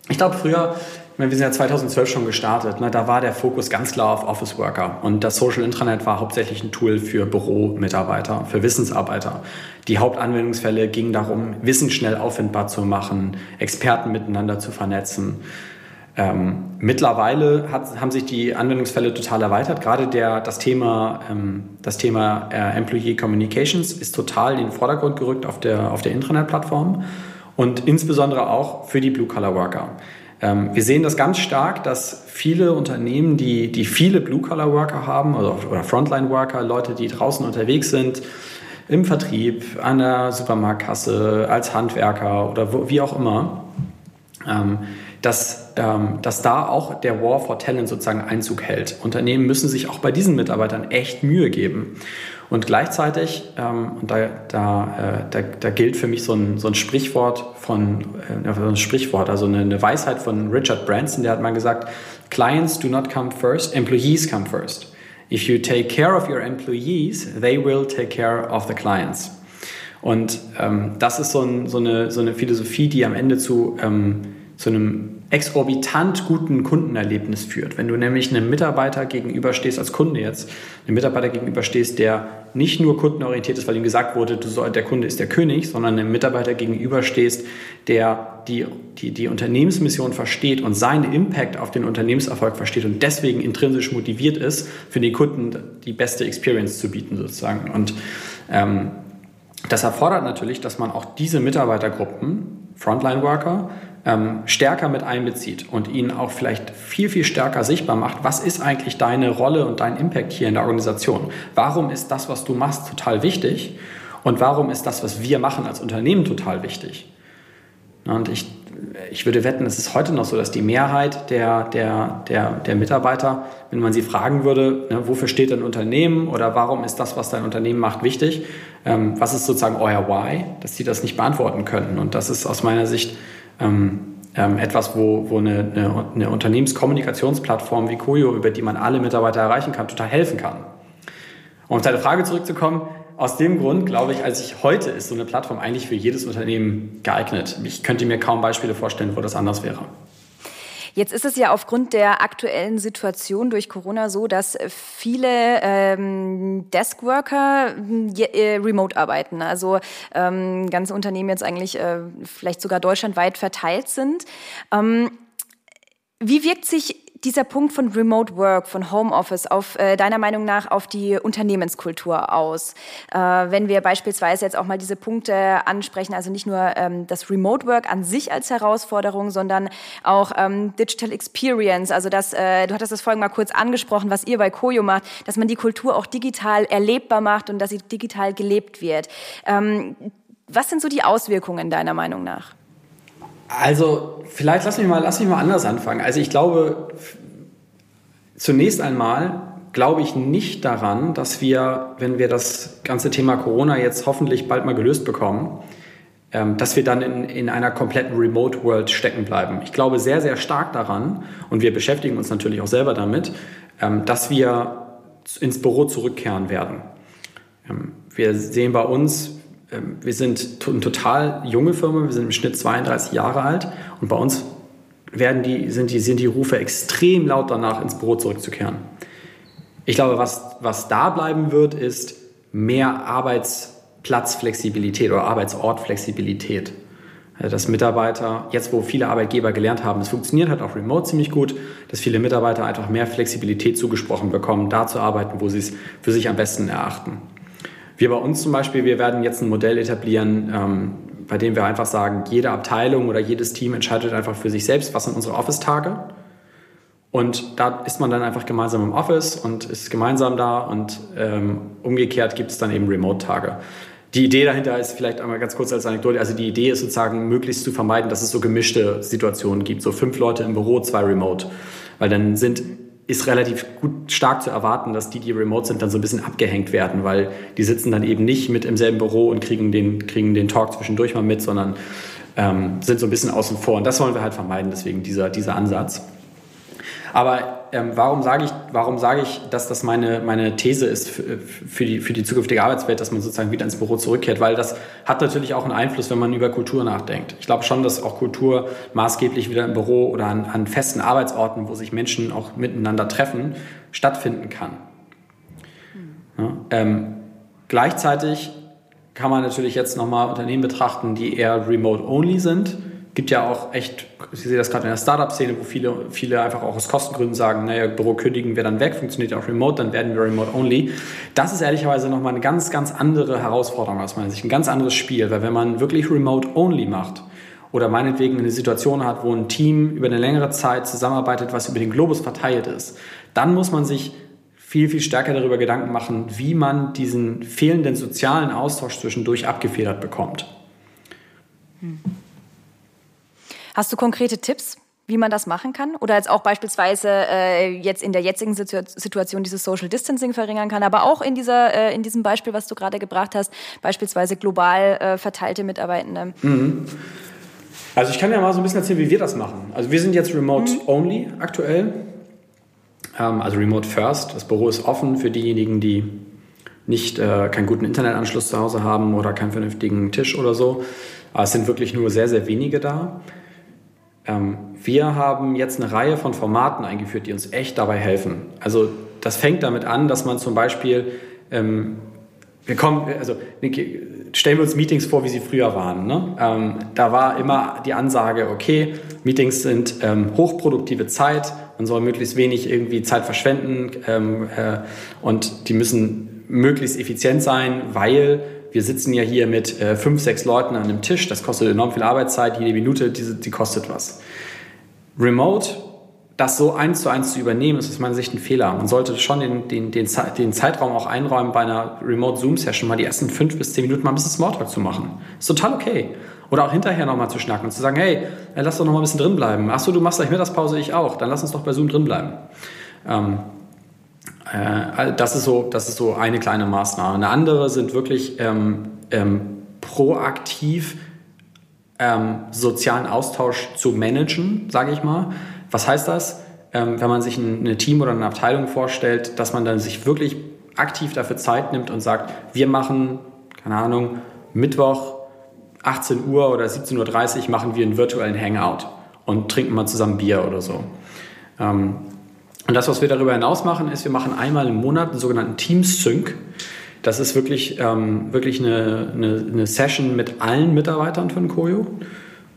ich glaube, früher, wir sind ja 2012 schon gestartet, ne, da war der Fokus ganz klar auf Office Worker. Und das Social Intranet war hauptsächlich ein Tool für Büromitarbeiter, für Wissensarbeiter. Die Hauptanwendungsfälle gingen darum, Wissen schnell auffindbar zu machen, Experten miteinander zu vernetzen. Ähm, mittlerweile hat, haben sich die Anwendungsfälle total erweitert. Gerade der, das Thema, ähm, das Thema äh, Employee Communications ist total in den Vordergrund gerückt auf der, auf der Intranet-Plattform. und insbesondere auch für die Blue-Collar-Worker. Ähm, wir sehen das ganz stark, dass viele Unternehmen, die, die viele Blue-Collar-Worker haben oder, oder Frontline-Worker, Leute, die draußen unterwegs sind, im Vertrieb, an der Supermarktkasse, als Handwerker oder wo, wie auch immer, ähm, dass, dass da auch der War for Talent sozusagen Einzug hält. Unternehmen müssen sich auch bei diesen Mitarbeitern echt Mühe geben. Und gleichzeitig, ähm, und da, da, äh, da, da gilt für mich so ein, so ein Sprichwort von, äh, ein Sprichwort, also eine, eine Weisheit von Richard Branson, der hat mal gesagt, Clients do not come first, employees come first. If you take care of your employees, they will take care of the clients. Und ähm, das ist so, ein, so, eine, so eine Philosophie, die am Ende zu, ähm, zu einem exorbitant guten Kundenerlebnis führt. Wenn du nämlich einem Mitarbeiter gegenüberstehst, als Kunde jetzt, einem Mitarbeiter gegenüberstehst, der nicht nur kundenorientiert ist, weil ihm gesagt wurde, soll, der Kunde ist der König, sondern einem Mitarbeiter gegenüberstehst, der die, die, die Unternehmensmission versteht und seinen Impact auf den Unternehmenserfolg versteht und deswegen intrinsisch motiviert ist, für den Kunden die beste Experience zu bieten sozusagen. Und ähm, das erfordert natürlich, dass man auch diese Mitarbeitergruppen, Frontline Worker, ähm, stärker mit einbezieht und ihnen auch vielleicht viel, viel stärker sichtbar macht, was ist eigentlich deine Rolle und dein Impact hier in der Organisation? Warum ist das, was du machst, total wichtig? Und warum ist das, was wir machen als Unternehmen, total wichtig? Und ich, ich würde wetten, es ist heute noch so, dass die Mehrheit der, der, der, der Mitarbeiter, wenn man sie fragen würde, ne, wofür steht ein Unternehmen oder warum ist das, was dein Unternehmen macht, wichtig, ähm, was ist sozusagen euer Why, dass sie das nicht beantworten könnten. Und das ist aus meiner Sicht etwas, wo, wo eine, eine, eine, Unternehmenskommunikationsplattform wie Koyo, über die man alle Mitarbeiter erreichen kann, total helfen kann. Um auf deine Frage zurückzukommen, aus dem Grund glaube ich, als ich heute ist so eine Plattform eigentlich für jedes Unternehmen geeignet. Ich könnte mir kaum Beispiele vorstellen, wo das anders wäre. Jetzt ist es ja aufgrund der aktuellen Situation durch Corona so, dass viele ähm, Deskworker äh, remote arbeiten. Also ähm, ganze Unternehmen jetzt eigentlich äh, vielleicht sogar deutschlandweit verteilt sind. Ähm, wie wirkt sich dieser Punkt von Remote Work, von Homeoffice auf äh, deiner Meinung nach auf die Unternehmenskultur aus? Äh, wenn wir beispielsweise jetzt auch mal diese Punkte ansprechen, also nicht nur ähm, das Remote Work an sich als Herausforderung, sondern auch ähm, Digital Experience. Also das, äh, du hattest das vorhin mal kurz angesprochen, was ihr bei Koyo macht, dass man die Kultur auch digital erlebbar macht und dass sie digital gelebt wird. Ähm, was sind so die Auswirkungen deiner Meinung nach? Also, vielleicht lass mich mal, lass mich mal anders anfangen. Also, ich glaube, zunächst einmal glaube ich nicht daran, dass wir, wenn wir das ganze Thema Corona jetzt hoffentlich bald mal gelöst bekommen, ähm, dass wir dann in, in einer kompletten Remote World stecken bleiben. Ich glaube sehr, sehr stark daran, und wir beschäftigen uns natürlich auch selber damit, ähm, dass wir ins Büro zurückkehren werden. Ähm, wir sehen bei uns, wir sind eine total junge Firma, wir sind im Schnitt 32 Jahre alt und bei uns werden die, sind, die, sind die Rufe extrem laut danach, ins Büro zurückzukehren. Ich glaube, was, was da bleiben wird, ist mehr Arbeitsplatzflexibilität oder Arbeitsortflexibilität. Also, dass Mitarbeiter, jetzt wo viele Arbeitgeber gelernt haben, es funktioniert halt auch remote ziemlich gut, dass viele Mitarbeiter einfach mehr Flexibilität zugesprochen bekommen, da zu arbeiten, wo sie es für sich am besten erachten. Wir bei uns zum Beispiel, wir werden jetzt ein Modell etablieren, ähm, bei dem wir einfach sagen, jede Abteilung oder jedes Team entscheidet einfach für sich selbst, was sind unsere Office-Tage. Und da ist man dann einfach gemeinsam im Office und ist gemeinsam da und ähm, umgekehrt gibt es dann eben Remote-Tage. Die Idee dahinter ist vielleicht einmal ganz kurz als Anekdote, also die Idee ist sozusagen möglichst zu vermeiden, dass es so gemischte Situationen gibt, so fünf Leute im Büro, zwei Remote. Weil dann sind ist relativ gut stark zu erwarten, dass die, die remote sind, dann so ein bisschen abgehängt werden, weil die sitzen dann eben nicht mit im selben Büro und kriegen den, kriegen den Talk zwischendurch mal mit, sondern ähm, sind so ein bisschen außen vor. Und das wollen wir halt vermeiden, deswegen dieser, dieser Ansatz. Aber ähm, warum sage ich, warum sage ich, dass das meine, meine These ist für, für, die, für die zukünftige Arbeitswelt, dass man sozusagen wieder ins Büro zurückkehrt? Weil das hat natürlich auch einen Einfluss, wenn man über Kultur nachdenkt. Ich glaube schon, dass auch Kultur maßgeblich wieder im Büro oder an, an festen Arbeitsorten, wo sich Menschen auch miteinander treffen, stattfinden kann. Ja, ähm, gleichzeitig kann man natürlich jetzt nochmal Unternehmen betrachten, die eher remote-only sind gibt ja auch echt, ich sehe das gerade in der Startup-Szene, wo viele, viele einfach auch aus Kostengründen sagen, naja, Büro kündigen wir dann weg, funktioniert auch remote, dann werden wir remote-only. Das ist ehrlicherweise nochmal eine ganz, ganz andere Herausforderung aus meiner Sicht, ein ganz anderes Spiel, weil wenn man wirklich remote-only macht oder meinetwegen eine Situation hat, wo ein Team über eine längere Zeit zusammenarbeitet, was über den Globus verteilt ist, dann muss man sich viel, viel stärker darüber Gedanken machen, wie man diesen fehlenden sozialen Austausch zwischendurch abgefedert bekommt. Hm. Hast du konkrete Tipps, wie man das machen kann? Oder jetzt auch beispielsweise äh, jetzt in der jetzigen Situ Situation dieses Social Distancing verringern kann, aber auch in, dieser, äh, in diesem Beispiel, was du gerade gebracht hast, beispielsweise global äh, verteilte Mitarbeitende. Mhm. Also ich kann ja mal so ein bisschen erzählen, wie wir das machen. Also wir sind jetzt remote mhm. only aktuell, ähm, also remote first. Das Büro ist offen für diejenigen, die nicht äh, keinen guten Internetanschluss zu Hause haben oder keinen vernünftigen Tisch oder so. Aber es sind wirklich nur sehr, sehr wenige da. Ähm, wir haben jetzt eine Reihe von Formaten eingeführt, die uns echt dabei helfen. Also das fängt damit an, dass man zum Beispiel, ähm, wir kommen, also stellen wir uns Meetings vor, wie sie früher waren. Ne? Ähm, da war immer die Ansage, okay, Meetings sind ähm, hochproduktive Zeit, man soll möglichst wenig irgendwie Zeit verschwenden ähm, äh, und die müssen möglichst effizient sein, weil wir sitzen ja hier mit äh, fünf, sechs Leuten an einem Tisch, das kostet enorm viel Arbeitszeit, jede Minute, die, die kostet was. Remote, das so eins zu eins zu übernehmen, ist aus meiner Sicht ein Fehler. Man sollte schon den, den, den, den Zeitraum auch einräumen, bei einer Remote-Zoom-Session mal die ersten fünf bis zehn Minuten mal ein bisschen Smalltalk zu machen. Ist total okay. Oder auch hinterher nochmal zu schnacken und zu sagen, hey, lass doch noch mal ein bisschen drin bleiben. Achso, du machst gleich Mittagspause, ich auch. Dann lass uns doch bei Zoom drin bleiben. Ähm, äh, das, ist so, das ist so eine kleine Maßnahme. Eine andere sind wirklich ähm, ähm, proaktiv ähm, sozialen Austausch zu managen, sage ich mal. Was heißt das? Ähm, wenn man sich ein, ein Team oder eine Abteilung vorstellt, dass man dann sich wirklich aktiv dafür Zeit nimmt und sagt, wir machen, keine Ahnung, Mittwoch 18 Uhr oder 17.30 Uhr machen wir einen virtuellen Hangout und trinken mal zusammen Bier oder so. Ähm, und das, was wir darüber hinaus machen, ist, wir machen einmal im Monat einen sogenannten Teams Sync. Das ist wirklich, ähm, wirklich eine, eine, eine, Session mit allen Mitarbeitern von Koyo.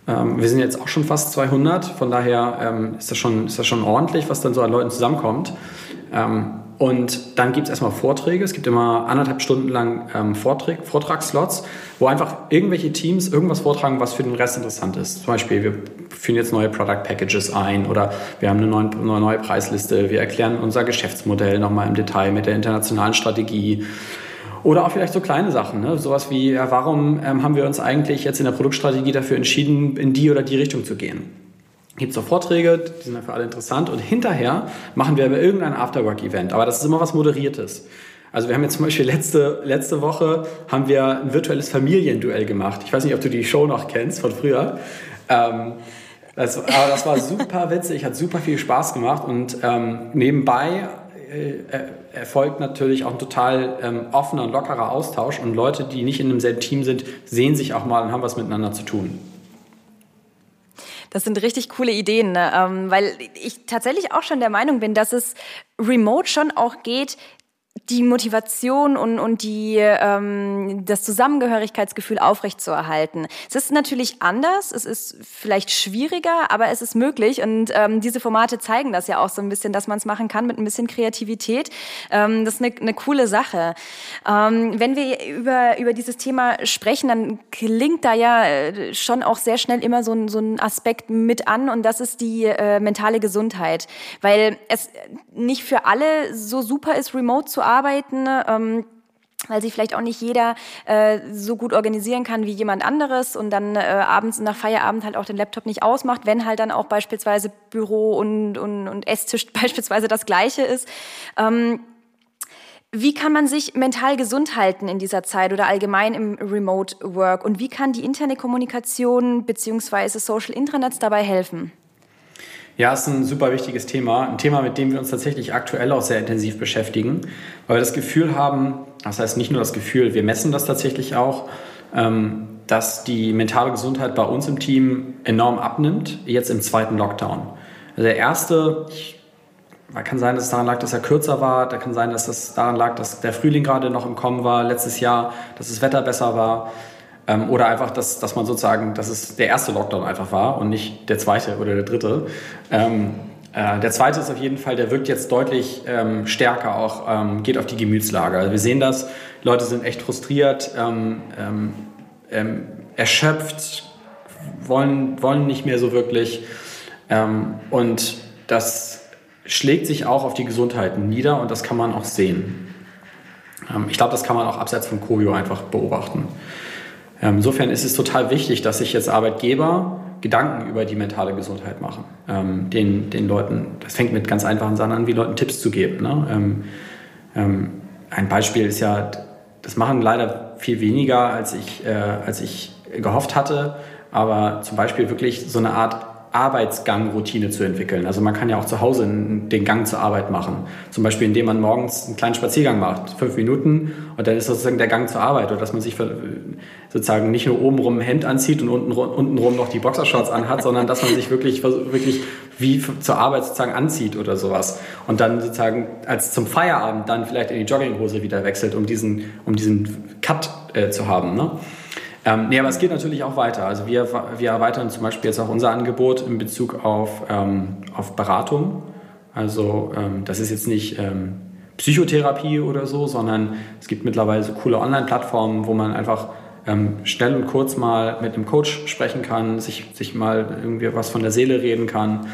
Ähm, wir sind jetzt auch schon fast 200, von daher ähm, ist, das schon, ist das schon ordentlich, was dann so an Leuten zusammenkommt. Und dann gibt es erstmal Vorträge. Es gibt immer anderthalb Stunden lang ähm, Vortrag, Vortragsslots, wo einfach irgendwelche Teams irgendwas vortragen, was für den Rest interessant ist. Zum Beispiel, wir führen jetzt neue Product Packages ein oder wir haben eine neue, eine neue Preisliste. Wir erklären unser Geschäftsmodell nochmal im Detail mit der internationalen Strategie. Oder auch vielleicht so kleine Sachen, ne? sowas wie, ja, warum ähm, haben wir uns eigentlich jetzt in der Produktstrategie dafür entschieden, in die oder die Richtung zu gehen? Gibt es auch Vorträge, die sind für alle interessant. Und hinterher machen wir aber irgendein Afterwork-Event. Aber das ist immer was Moderiertes. Also wir haben jetzt zum Beispiel letzte, letzte Woche haben wir ein virtuelles Familienduell gemacht. Ich weiß nicht, ob du die Show noch kennst von früher. Ähm, das, aber das war super witzig, hat super viel Spaß gemacht und ähm, nebenbei äh, erfolgt natürlich auch ein total ähm, offener und lockerer Austausch und Leute, die nicht in demselben Team sind, sehen sich auch mal und haben was miteinander zu tun. Das sind richtig coole Ideen, ne? ähm, weil ich tatsächlich auch schon der Meinung bin, dass es remote schon auch geht, die Motivation und, und die, ähm, das Zusammengehörigkeitsgefühl aufrechtzuerhalten. Es ist natürlich anders, es ist vielleicht schwieriger, aber es ist möglich und ähm, diese Formate zeigen das ja auch so ein bisschen, dass man es machen kann mit ein bisschen Kreativität. Ähm, das ist eine, eine coole Sache. Ähm, wenn wir über, über dieses Thema sprechen, dann klingt da ja äh, schon auch sehr schnell immer so ein, so ein Aspekt mit an und das ist die äh, mentale Gesundheit, weil es nicht für alle so super ist, remote zu arbeiten. Ähm, weil sich vielleicht auch nicht jeder äh, so gut organisieren kann wie jemand anderes und dann äh, abends nach Feierabend halt auch den Laptop nicht ausmacht, wenn halt dann auch beispielsweise Büro und, und, und Esstisch beispielsweise das gleiche ist. Ähm, wie kann man sich mental gesund halten in dieser Zeit oder allgemein im Remote Work? Und wie kann die interne Kommunikation beziehungsweise Social Intranets dabei helfen? Ja, ist ein super wichtiges Thema. Ein Thema, mit dem wir uns tatsächlich aktuell auch sehr intensiv beschäftigen, weil wir das Gefühl haben, das heißt nicht nur das Gefühl, wir messen das tatsächlich auch, ähm, dass die mentale Gesundheit bei uns im Team enorm abnimmt, jetzt im zweiten Lockdown. Also der erste, kann sein, dass es daran lag, dass er kürzer war, da kann sein, dass es daran lag, dass der Frühling gerade noch im Kommen war, letztes Jahr, dass das Wetter besser war. Ähm, oder einfach, dass, dass man sozusagen, dass es der erste Lockdown einfach war und nicht der zweite oder der dritte. Ähm, äh, der zweite ist auf jeden Fall, der wirkt jetzt deutlich ähm, stärker auch, ähm, geht auf die Gemütslage. Also wir sehen das, Leute sind echt frustriert, ähm, ähm, erschöpft, wollen, wollen nicht mehr so wirklich. Und das schlägt sich auch auf die Gesundheit nieder und das kann man auch sehen. Ich glaube, das kann man auch abseits von Covid einfach beobachten. Ähm, insofern ist es total wichtig, dass sich jetzt Arbeitgeber Gedanken über die mentale Gesundheit machen. Ähm, den, den Leuten, das fängt mit ganz einfachen Sachen an, wie Leuten Tipps zu geben. Ne? Ähm, ein Beispiel ist ja, das machen leider viel weniger, als ich, äh, als ich gehofft hatte, aber zum Beispiel wirklich so eine Art Arbeitsgang-Routine zu entwickeln. Also man kann ja auch zu Hause den Gang zur Arbeit machen. Zum Beispiel, indem man morgens einen kleinen Spaziergang macht, fünf Minuten, und dann ist sozusagen der Gang zur Arbeit. Oder dass man sich sozusagen nicht nur obenrum ein Hemd anzieht und unten, untenrum noch die Boxershorts anhat, sondern dass man sich wirklich, wirklich wie zur Arbeit sozusagen anzieht oder sowas. Und dann sozusagen als zum Feierabend dann vielleicht in die Jogginghose wieder wechselt, um diesen, um diesen Cut äh, zu haben. Ne? Ähm, nee, aber es geht natürlich auch weiter. Also wir, wir erweitern zum Beispiel jetzt auch unser Angebot in Bezug auf, ähm, auf Beratung. Also ähm, das ist jetzt nicht ähm, Psychotherapie oder so, sondern es gibt mittlerweile so coole Online-Plattformen, wo man einfach ähm, schnell und kurz mal mit einem Coach sprechen kann, sich, sich mal irgendwie was von der Seele reden kann.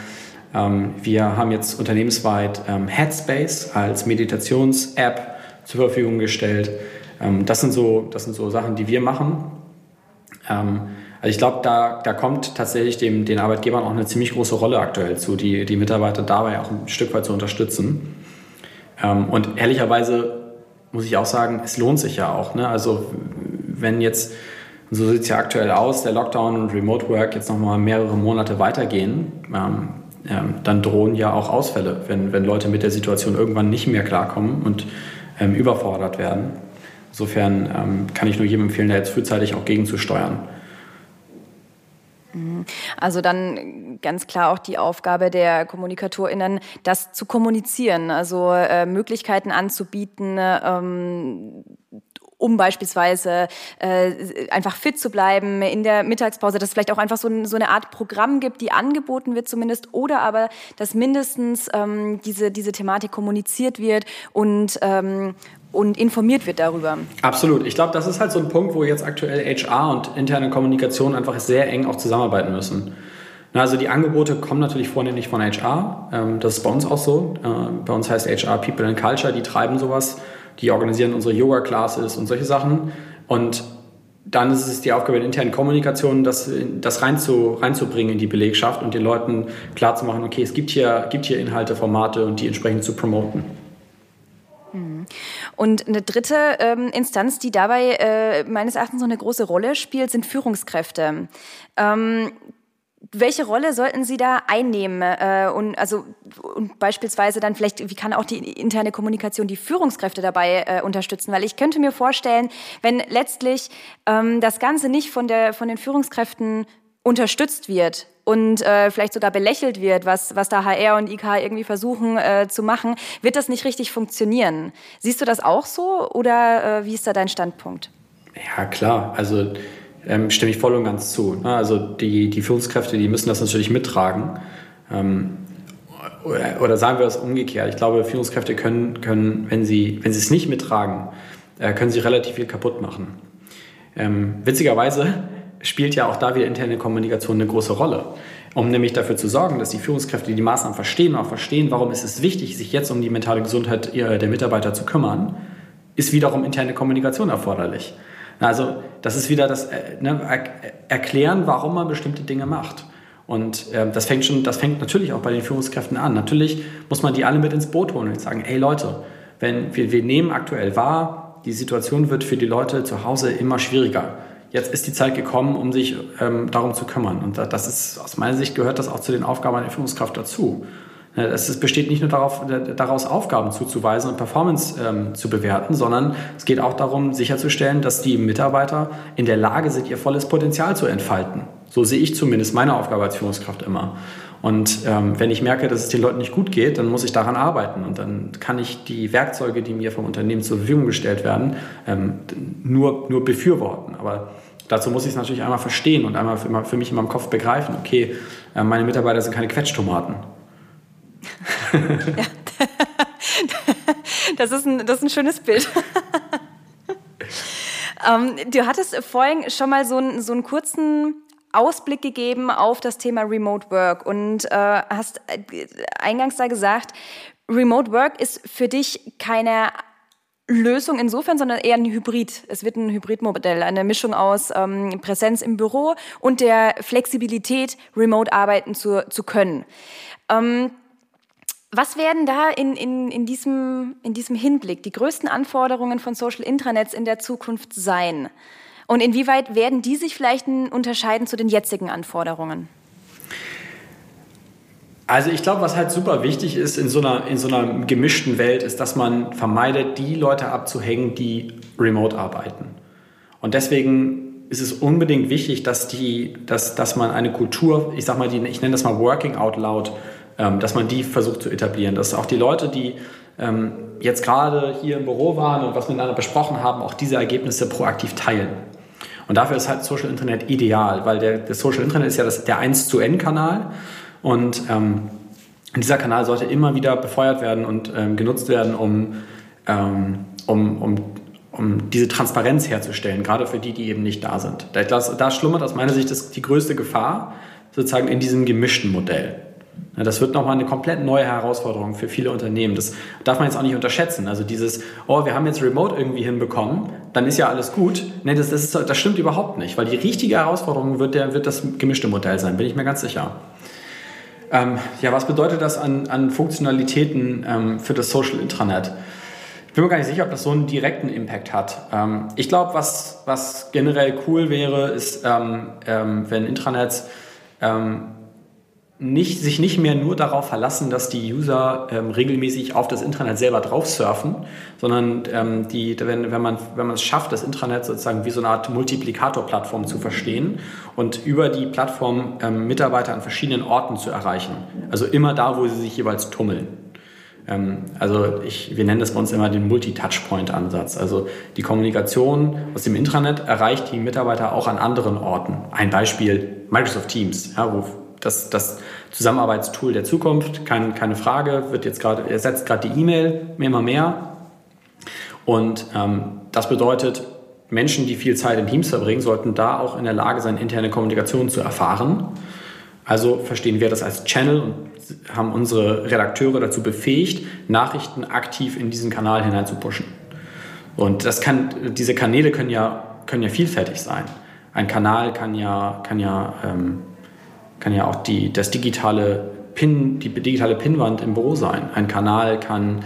Ähm, wir haben jetzt unternehmensweit Headspace als Meditations-App zur Verfügung gestellt. das, sind so, das sind so Sachen, die wir machen. Ähm, also ich glaube, da, da kommt tatsächlich dem, den Arbeitgebern auch eine ziemlich große Rolle aktuell zu, die, die Mitarbeiter dabei auch ein Stück weit zu unterstützen. Ähm, und ehrlicherweise muss ich auch sagen, es lohnt sich ja auch. Ne? Also wenn jetzt, so sieht es ja aktuell aus, der Lockdown und Remote Work jetzt nochmal mehrere Monate weitergehen, ähm, ähm, dann drohen ja auch Ausfälle, wenn, wenn Leute mit der Situation irgendwann nicht mehr klarkommen und ähm, überfordert werden. Insofern ähm, kann ich nur jedem empfehlen, da jetzt frühzeitig auch gegenzusteuern. Mhm. Also dann ganz klar auch die Aufgabe der KommunikatorInnen, das zu kommunizieren, also äh, Möglichkeiten anzubieten, ähm, um beispielsweise äh, einfach fit zu bleiben in der Mittagspause, dass es vielleicht auch einfach so, so, eine Art Programm gibt, die angeboten wird zumindest, oder aber, dass mindestens ähm, diese, diese Thematik kommuniziert wird und ähm, und informiert wird darüber. Absolut. Ich glaube, das ist halt so ein Punkt, wo jetzt aktuell HR und interne Kommunikation einfach sehr eng auch zusammenarbeiten müssen. Also die Angebote kommen natürlich vornehmlich von HR. Ähm, das ist bei uns auch so. Äh, bei uns heißt HR People and Culture, die treiben sowas. Die organisieren unsere Yoga-Classes und solche Sachen. Und dann ist es die Aufgabe der internen Kommunikation, das, das reinzu, reinzubringen in die Belegschaft und den Leuten klarzumachen, okay, es gibt hier, gibt hier Inhalte, Formate und die entsprechend zu promoten. Und eine dritte ähm, Instanz, die dabei äh, meines Erachtens so eine große Rolle spielt, sind Führungskräfte. Ähm, welche Rolle sollten Sie da einnehmen? Äh, und also und beispielsweise dann vielleicht, wie kann auch die interne Kommunikation die Führungskräfte dabei äh, unterstützen? Weil ich könnte mir vorstellen, wenn letztlich ähm, das Ganze nicht von der von den Führungskräften unterstützt wird und äh, vielleicht sogar belächelt wird, was, was da HR und IK irgendwie versuchen äh, zu machen, wird das nicht richtig funktionieren. Siehst du das auch so oder äh, wie ist da dein Standpunkt? Ja, klar. Also ähm, stimme ich voll und ganz zu. Ne? Also die, die Führungskräfte, die müssen das natürlich mittragen. Ähm, oder, sagen wir es umgekehrt. Ich glaube, Führungskräfte können, können wenn, sie, wenn sie es nicht mittragen, äh, können sie relativ viel kaputt machen. Ähm, witzigerweise spielt ja auch da wieder interne Kommunikation eine große Rolle. Um nämlich dafür zu sorgen, dass die Führungskräfte die Maßnahmen verstehen auch verstehen, warum ist es wichtig, sich jetzt um die mentale Gesundheit der Mitarbeiter zu kümmern, ist wiederum interne Kommunikation erforderlich. Also das ist wieder das äh, ne, Erklären, warum man bestimmte Dinge macht. Und äh, das fängt schon, das fängt natürlich auch bei den Führungskräften an. Natürlich muss man die alle mit ins Boot holen und sagen, hey Leute, wenn wir, wir nehmen aktuell wahr, die Situation wird für die Leute zu Hause immer schwieriger jetzt ist die Zeit gekommen, um sich ähm, darum zu kümmern. Und das ist, aus meiner Sicht gehört das auch zu den Aufgaben einer Führungskraft dazu. Es besteht nicht nur darauf, daraus Aufgaben zuzuweisen und Performance ähm, zu bewerten, sondern es geht auch darum, sicherzustellen, dass die Mitarbeiter in der Lage sind, ihr volles Potenzial zu entfalten. So sehe ich zumindest meine Aufgabe als Führungskraft immer. Und ähm, wenn ich merke, dass es den Leuten nicht gut geht, dann muss ich daran arbeiten. Und dann kann ich die Werkzeuge, die mir vom Unternehmen zur Verfügung gestellt werden, ähm, nur, nur befürworten. Aber dazu muss ich es natürlich einmal verstehen und einmal für, für mich in meinem Kopf begreifen, okay, äh, meine Mitarbeiter sind keine Quetschtomaten. ja. das, ist ein, das ist ein schönes Bild. ähm, du hattest vorhin schon mal so, einen, so einen kurzen Ausblick gegeben auf das Thema Remote Work und äh, hast äh, eingangs da gesagt, Remote Work ist für dich keine Lösung insofern, sondern eher ein Hybrid. Es wird ein Hybridmodell, eine Mischung aus ähm, Präsenz im Büro und der Flexibilität, remote arbeiten zu, zu können. Ähm, was werden da in, in, in, diesem, in diesem Hinblick die größten Anforderungen von Social Intranets in der Zukunft sein? Und inwieweit werden die sich vielleicht unterscheiden zu den jetzigen Anforderungen? Also ich glaube, was halt super wichtig ist in so, einer, in so einer gemischten Welt, ist, dass man vermeidet, die Leute abzuhängen, die remote arbeiten. Und deswegen ist es unbedingt wichtig, dass, die, dass, dass man eine Kultur, ich sag mal, die, ich nenne das mal Working Out Loud, ähm, dass man die versucht zu etablieren. Dass auch die Leute, die ähm, jetzt gerade hier im Büro waren und was miteinander besprochen haben, auch diese Ergebnisse proaktiv teilen. Und dafür ist halt Social Internet ideal, weil der, der Social Internet ist ja das, der 1 zu N-Kanal. Und ähm, dieser Kanal sollte immer wieder befeuert werden und ähm, genutzt werden, um, ähm, um, um, um diese Transparenz herzustellen, gerade für die, die eben nicht da sind. Da, da schlummert aus meiner Sicht das, die größte Gefahr sozusagen in diesem gemischten Modell. Das wird nochmal eine komplett neue Herausforderung für viele Unternehmen. Das darf man jetzt auch nicht unterschätzen. Also dieses, oh, wir haben jetzt Remote irgendwie hinbekommen, dann ist ja alles gut. Nee, das, das, ist, das stimmt überhaupt nicht, weil die richtige Herausforderung wird, der, wird das gemischte Modell sein, bin ich mir ganz sicher. Ähm, ja, was bedeutet das an, an Funktionalitäten ähm, für das Social Intranet? Ich bin mir gar nicht sicher, ob das so einen direkten Impact hat. Ähm, ich glaube, was, was generell cool wäre, ist, ähm, ähm, wenn Intranets ähm, nicht, sich nicht mehr nur darauf verlassen, dass die User ähm, regelmäßig auf das Intranet selber drauf surfen, sondern ähm, die, wenn, wenn, man, wenn man es schafft, das Intranet sozusagen wie so eine Art Multiplikatorplattform zu verstehen und über die Plattform ähm, Mitarbeiter an verschiedenen Orten zu erreichen. Also immer da, wo sie sich jeweils tummeln. Ähm, also ich, wir nennen das bei uns immer den Multi-Touchpoint-Ansatz. Also die Kommunikation aus dem Intranet erreicht die Mitarbeiter auch an anderen Orten. Ein Beispiel Microsoft Teams, ja, wo das, das Zusammenarbeitstool der Zukunft, kein, keine Frage, wird jetzt gerade, ersetzt gerade die E-Mail immer mehr. Und ähm, das bedeutet, Menschen, die viel Zeit in Teams verbringen, sollten da auch in der Lage sein, interne Kommunikation zu erfahren. Also verstehen wir das als Channel und haben unsere Redakteure dazu befähigt, Nachrichten aktiv in diesen Kanal hinein. Und das kann, diese Kanäle können ja, können ja vielfältig sein. Ein Kanal kann ja, kann ja ähm, kann ja auch die, das digitale Pin, die digitale Pinwand im Büro sein. Ein Kanal kann,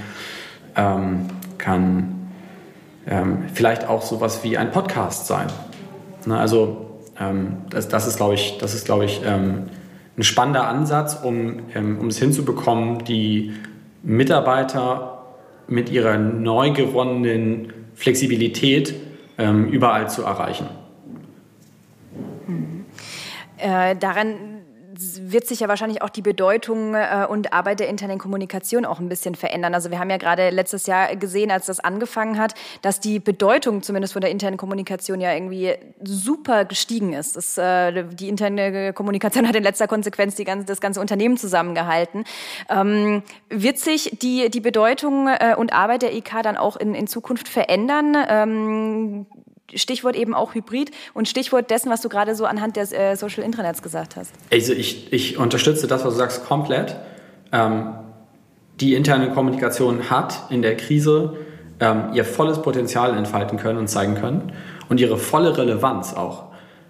ähm, kann ähm, vielleicht auch sowas wie ein Podcast sein. Ne, also ähm, das, das, ist, glaube ich, das ist, glaube ich, ähm, ein spannender Ansatz, um, ähm, um es hinzubekommen, die Mitarbeiter mit ihrer neu gewonnenen Flexibilität ähm, überall zu erreichen. Hm. Äh, daran wird sich ja wahrscheinlich auch die Bedeutung äh, und Arbeit der internen Kommunikation auch ein bisschen verändern. Also wir haben ja gerade letztes Jahr gesehen, als das angefangen hat, dass die Bedeutung zumindest von der internen Kommunikation ja irgendwie super gestiegen ist. Das, äh, die interne Kommunikation hat in letzter Konsequenz die ganze, das ganze Unternehmen zusammengehalten. Ähm, wird sich die, die Bedeutung äh, und Arbeit der IK dann auch in, in Zukunft verändern? Ähm, Stichwort eben auch Hybrid und Stichwort dessen, was du gerade so anhand der äh, Social Intranets gesagt hast. Also ich, ich unterstütze das, was du sagst, komplett. Ähm, die interne Kommunikation hat in der Krise ähm, ihr volles Potenzial entfalten können und zeigen können und ihre volle Relevanz auch.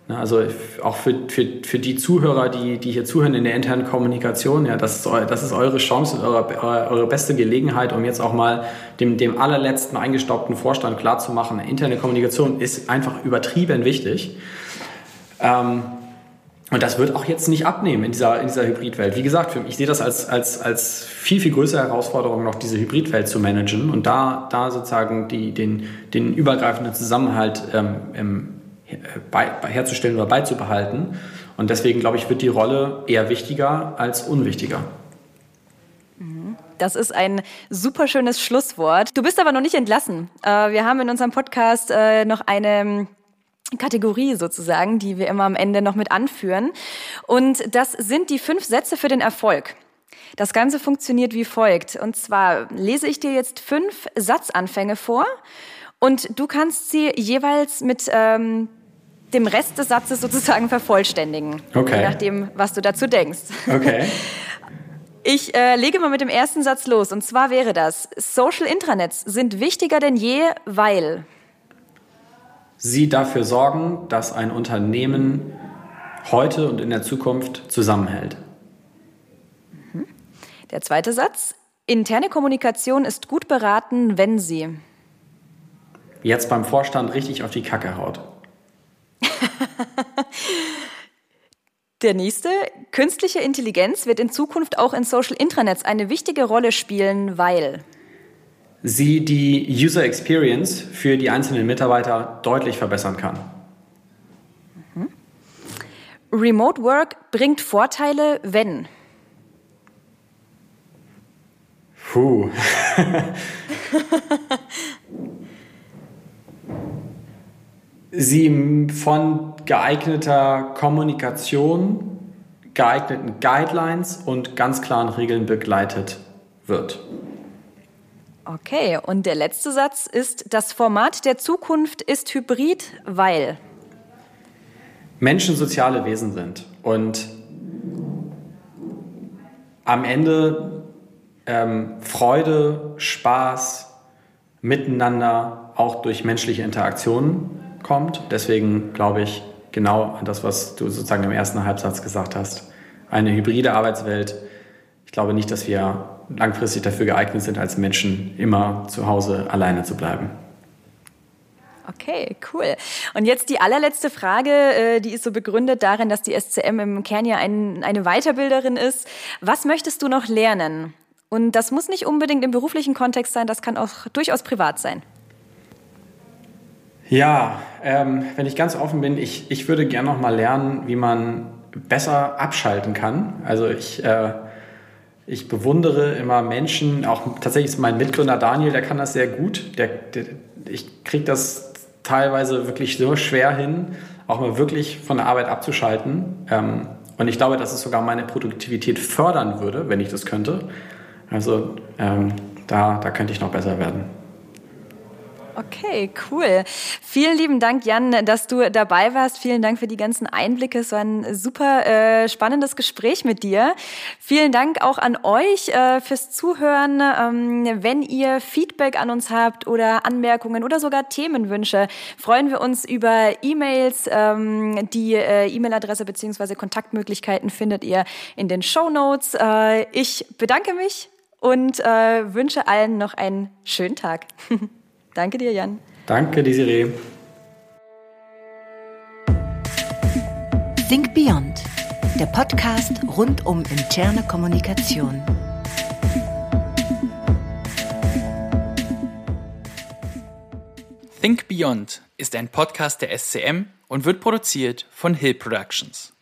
Ne, also auch für, für, für die Zuhörer, die, die hier zuhören in der internen Kommunikation, ja, das ist, das ist eure Chance und eure, eure beste Gelegenheit, um jetzt auch mal dem, dem allerletzten eingestaubten Vorstand klarzumachen, interne Kommunikation ist einfach übertrieben wichtig. Ähm, und das wird auch jetzt nicht abnehmen in dieser, in dieser Hybridwelt. Wie gesagt, ich sehe das als, als, als viel, viel größere Herausforderung, noch diese Hybridwelt zu managen und da, da sozusagen die, den, den übergreifenden Zusammenhalt ähm, herzustellen oder beizubehalten. Und deswegen, glaube ich, wird die Rolle eher wichtiger als unwichtiger. Das ist ein super schönes Schlusswort. Du bist aber noch nicht entlassen. Äh, wir haben in unserem Podcast äh, noch eine Kategorie sozusagen, die wir immer am Ende noch mit anführen. Und das sind die fünf Sätze für den Erfolg. Das Ganze funktioniert wie folgt. Und zwar lese ich dir jetzt fünf Satzanfänge vor und du kannst sie jeweils mit ähm, dem Rest des Satzes sozusagen vervollständigen. Okay. Je nachdem, was du dazu denkst. Okay. Ich äh, lege mal mit dem ersten Satz los. Und zwar wäre das, Social Intranets sind wichtiger denn je, weil Sie dafür sorgen, dass ein Unternehmen heute und in der Zukunft zusammenhält. Der zweite Satz, interne Kommunikation ist gut beraten, wenn sie Jetzt beim Vorstand richtig auf die Kacke haut. Der nächste, künstliche Intelligenz wird in Zukunft auch in Social Intranets eine wichtige Rolle spielen, weil Sie die User Experience für die einzelnen Mitarbeiter deutlich verbessern kann. Remote Work bringt Vorteile, wenn Puh. Sie von geeigneter Kommunikation, geeigneten Guidelines und ganz klaren Regeln begleitet wird. Okay, und der letzte Satz ist, das Format der Zukunft ist hybrid, weil Menschen soziale Wesen sind und am Ende ähm, Freude, Spaß, Miteinander auch durch menschliche Interaktionen kommt. Deswegen glaube ich genau an das, was du sozusagen im ersten Halbsatz gesagt hast. Eine hybride Arbeitswelt. Ich glaube nicht, dass wir langfristig dafür geeignet sind, als Menschen immer zu Hause alleine zu bleiben. Okay, cool. Und jetzt die allerletzte Frage, äh, die ist so begründet darin, dass die SCM im Kern ja ein, eine Weiterbilderin ist. Was möchtest du noch lernen? Und das muss nicht unbedingt im beruflichen Kontext sein, das kann auch durchaus privat sein. Ja, ähm, wenn ich ganz offen bin, ich, ich würde gerne noch mal lernen, wie man besser abschalten kann. Also ich, äh, ich bewundere immer Menschen, auch tatsächlich ist mein Mitgründer Daniel, der kann das sehr gut. Der, der, ich kriege das teilweise wirklich so schwer hin, auch mal wirklich von der Arbeit abzuschalten. Ähm, und ich glaube, dass es sogar meine Produktivität fördern würde, wenn ich das könnte. Also ähm, da, da könnte ich noch besser werden. Okay, cool. Vielen lieben Dank, Jan, dass du dabei warst. Vielen Dank für die ganzen Einblicke. Es war ein super äh, spannendes Gespräch mit dir. Vielen Dank auch an euch äh, fürs Zuhören. Ähm, wenn ihr Feedback an uns habt oder Anmerkungen oder sogar Themenwünsche, freuen wir uns über E-Mails. Ähm, die äh, E-Mail-Adresse bzw. Kontaktmöglichkeiten findet ihr in den Show Notes. Äh, ich bedanke mich und äh, wünsche allen noch einen schönen Tag. Danke dir, Jan. Danke, Desiree. Think Beyond, der Podcast rund um interne Kommunikation. Think Beyond ist ein Podcast der SCM und wird produziert von Hill Productions.